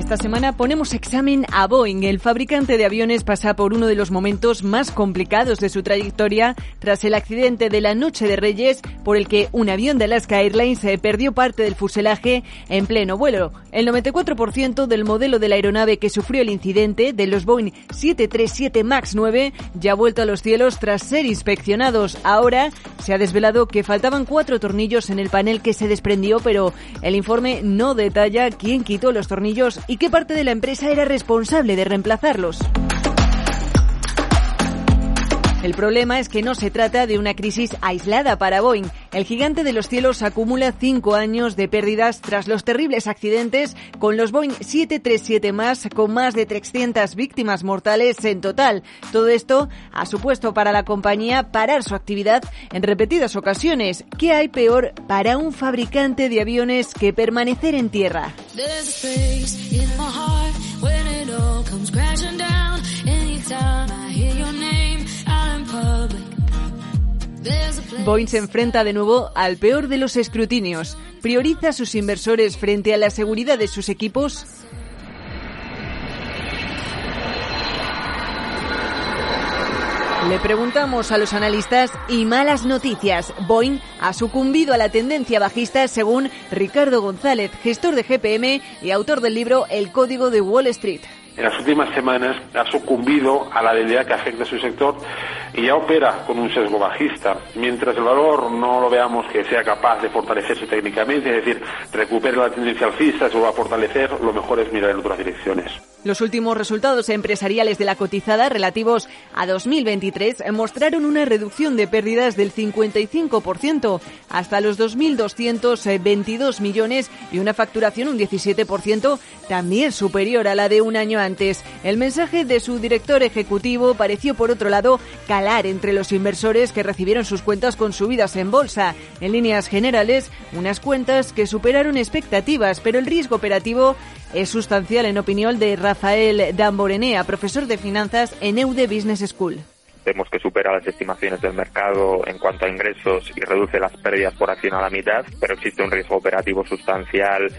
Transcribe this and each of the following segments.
Esta semana ponemos examen a Boeing. El fabricante de aviones pasa por uno de los momentos más complicados de su trayectoria tras el accidente de la Noche de Reyes por el que un avión de Alaska Airlines eh, perdió parte del fuselaje en pleno vuelo. El 94% del modelo de la aeronave que sufrió el incidente de los Boeing 737 MAX 9 ya ha vuelto a los cielos tras ser inspeccionados. Ahora se ha desvelado que faltaban cuatro tornillos en el panel que se desprendió, pero el informe no detalla quién quitó los tornillos y qué parte de la empresa era responsable de reemplazarlos. El problema es que no se trata de una crisis aislada para Boeing. El gigante de los cielos acumula cinco años de pérdidas tras los terribles accidentes con los Boeing 737 más, con más de 300 víctimas mortales en total. Todo esto ha supuesto para la compañía parar su actividad en repetidas ocasiones. ¿Qué hay peor para un fabricante de aviones que permanecer en tierra? Boeing se enfrenta de nuevo al peor de los escrutinios. ¿Prioriza a sus inversores frente a la seguridad de sus equipos? Le preguntamos a los analistas y malas noticias. Boeing ha sucumbido a la tendencia bajista según Ricardo González, gestor de GPM y autor del libro El Código de Wall Street en las últimas semanas ha sucumbido a la debilidad que afecta a su sector y ya opera con un sesgo bajista. Mientras el valor no lo veamos que sea capaz de fortalecerse técnicamente, es decir, recupere la tendencia alcista, se va a fortalecer, lo mejor es mirar en otras direcciones. Los últimos resultados empresariales de la cotizada relativos a 2023 mostraron una reducción de pérdidas del 55% hasta los 2.222 millones y una facturación un 17% también superior a la de un año antes. El mensaje de su director ejecutivo pareció, por otro lado, entre los inversores que recibieron sus cuentas con subidas en bolsa. En líneas generales, unas cuentas que superaron expectativas, pero el riesgo operativo es sustancial en opinión de Rafael Damborenea, profesor de finanzas en EUDE Business School vemos que supera las estimaciones del mercado en cuanto a ingresos y reduce las pérdidas por acción a la mitad, pero existe un riesgo operativo sustancial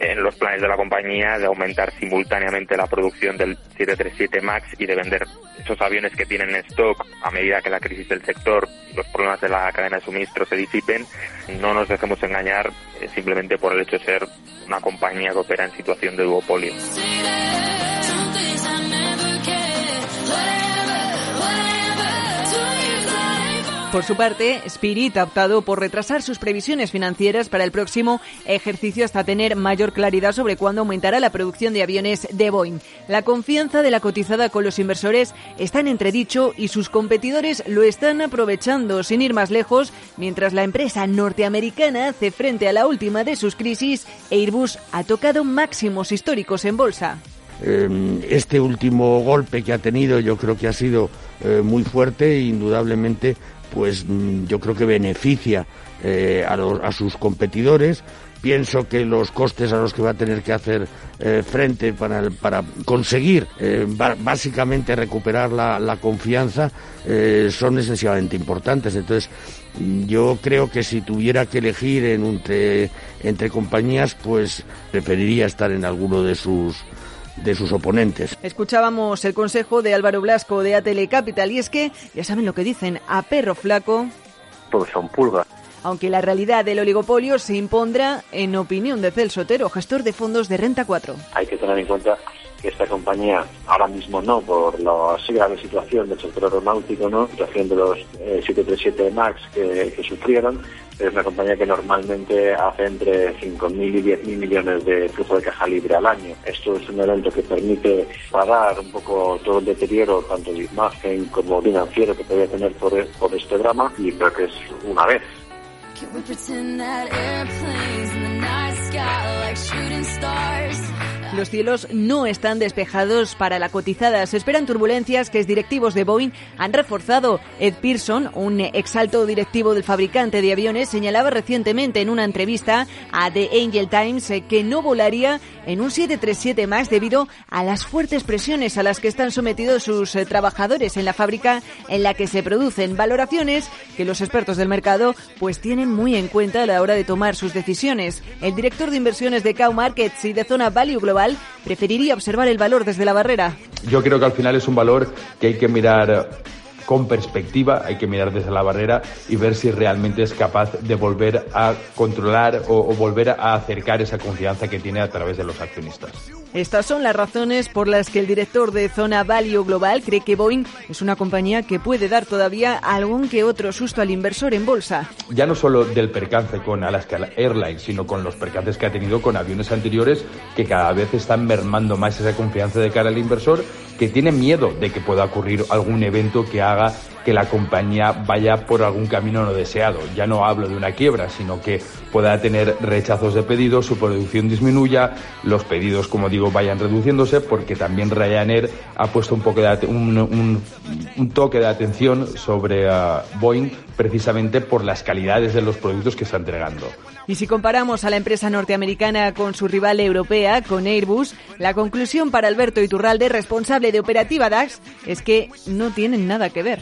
en los planes de la compañía de aumentar simultáneamente la producción del 737 MAX y de vender esos aviones que tienen en stock a medida que la crisis del sector, los problemas de la cadena de suministro se disipen. No nos dejemos engañar eh, simplemente por el hecho de ser una compañía que opera en situación de duopolio. Por su parte, Spirit ha optado por retrasar sus previsiones financieras para el próximo ejercicio hasta tener mayor claridad sobre cuándo aumentará la producción de aviones de Boeing. La confianza de la cotizada con los inversores está en entredicho y sus competidores lo están aprovechando sin ir más lejos, mientras la empresa norteamericana hace frente a la última de sus crisis, Airbus ha tocado máximos históricos en bolsa. Em, este último golpe que ha tenido yo creo que ha sido eh, muy fuerte e indudablemente pues mm, yo creo que beneficia eh, a, sus competidores. Pienso que los costes a los que va a tener que hacer eh, frente para, para conseguir eh, básicamente recuperar la, confianza son excesivamente importantes. Entonces, yo creo que si tuviera que elegir en entre, entre compañías, pues preferiría estar en alguno de sus de sus oponentes. Escuchábamos el consejo de Álvaro Blasco de ATL Capital y es que, ya saben lo que dicen, a perro flaco... Pues son pulgas. Aunque la realidad del oligopolio se impondrá, en opinión de Celso Otero, gestor de fondos de Renta 4. Hay que tener en cuenta que esta compañía, ahora mismo no, por la grave situación del sector aeronáutico, ¿no? situación de los 737 eh, MAX que, que sufrieron, es una compañía que normalmente hace entre 5.000 y 10.000 millones de flujo de caja libre al año. Esto es un evento que permite pagar un poco todo el deterioro, tanto de imagen como financiero que podría tener por, por este drama, y creo que es una vez. Los cielos no están despejados para la cotizada. Se esperan turbulencias que directivos de Boeing han reforzado. Ed Pearson, un exalto directivo del fabricante de aviones, señalaba recientemente en una entrevista a The Angel Times eh, que no volaría en un 737 MAX debido a las fuertes presiones a las que están sometidos sus eh, trabajadores en la fábrica en la que se producen valoraciones que los expertos del mercado pues tienen muy en cuenta a la hora de tomar sus decisiones. El director de inversiones de Cow Markets y de zona Value Global preferiría observar el valor desde la barrera. Yo creo que al final es un valor que hay que mirar con perspectiva, hay que mirar desde la barrera y ver si realmente es capaz de volver a controlar o, o, volver a acercar esa confianza que tiene a través de los accionistas. Estas son las razones por las que el director de Zona Value Global cree que Boeing es una compañía que puede dar todavía algún que otro susto al inversor en bolsa. Ya no solo del percance con Alaska Airlines, sino con los percances que ha tenido con aviones anteriores que cada vez están mermando más esa confianza de cara al inversor que tiene miedo de que pueda ocurrir algún evento que haga que la compañía vaya por algún camino no deseado. Ya no hablo de una quiebra, sino que pueda tener rechazos de pedidos, su producción disminuya, los pedidos, como digo, vayan reduciéndose, porque también Ryanair ha puesto un, poco de un, un, toque de atención sobre uh, Boeing precisamente por las calidades de los productos que está entregando. Y si comparamos a la empresa norteamericana con su rival europea, con Airbus, la conclusión para Alberto Iturralde, responsable de Operativa DAX, es que no tienen nada que ver.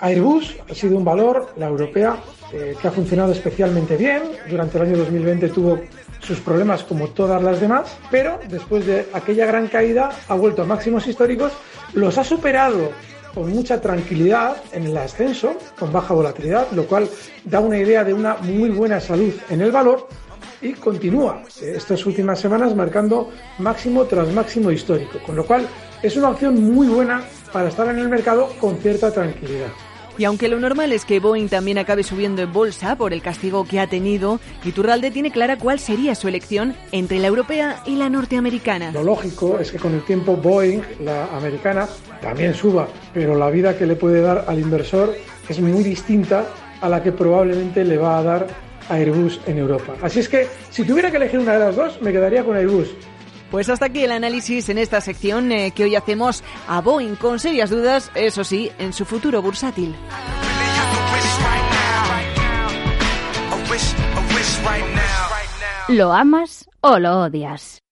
Airbus ha sido un valor, la europea, eh, que ha funcionado especialmente bien. Durante el año 2020 tuvo sus problemas como todas las demás, pero después de aquella gran caída ha vuelto a máximos históricos, los ha superado con mucha tranquilidad en el ascenso, con baja volatilidad, lo cual da una idea de una muy buena salud en el valor y continúa estas últimas semanas marcando máximo tras máximo histórico, con lo cual es una opción muy buena para estar en el mercado con cierta tranquilidad. Y aunque lo normal es que Boeing también acabe subiendo en bolsa por el castigo que ha tenido, Iturralde tiene clara cuál sería su elección entre la europea y la norteamericana. Lo lógico es que con el tiempo Boeing, la americana, también suba, pero la vida que le puede dar al inversor es muy distinta a la que probablemente le va a dar a Airbus en Europa. Así es que si tuviera que elegir una de las dos, me quedaría con Airbus. Pues hasta aquí el análisis en esta sección eh, que hoy hacemos a Boeing con serias dudas, eso sí, en su futuro bursátil. ¿Lo amas o lo odias?